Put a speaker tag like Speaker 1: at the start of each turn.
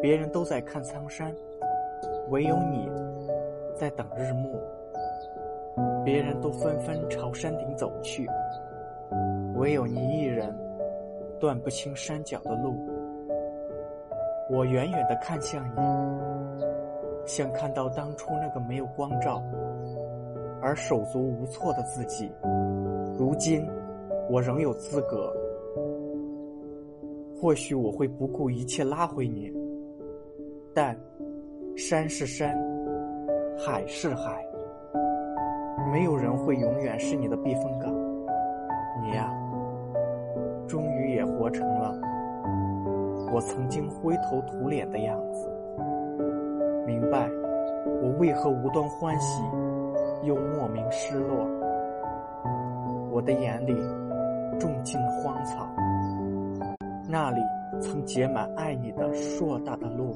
Speaker 1: 别人都在看苍山，唯有你在等日暮。别人都纷纷朝山顶走去，唯有你一人断不清山脚的路。我远远地看向你，像看到当初那个没有光照而手足无措的自己。如今，我仍有资格。或许我会不顾一切拉回你，但山是山，海是海，没有人会永远是你的避风港。你呀，终于也活成了我曾经灰头土脸的样子。明白我为何无端欢喜，又莫名失落。我的眼里种尽荒草。那里曾结满爱你的硕大的露。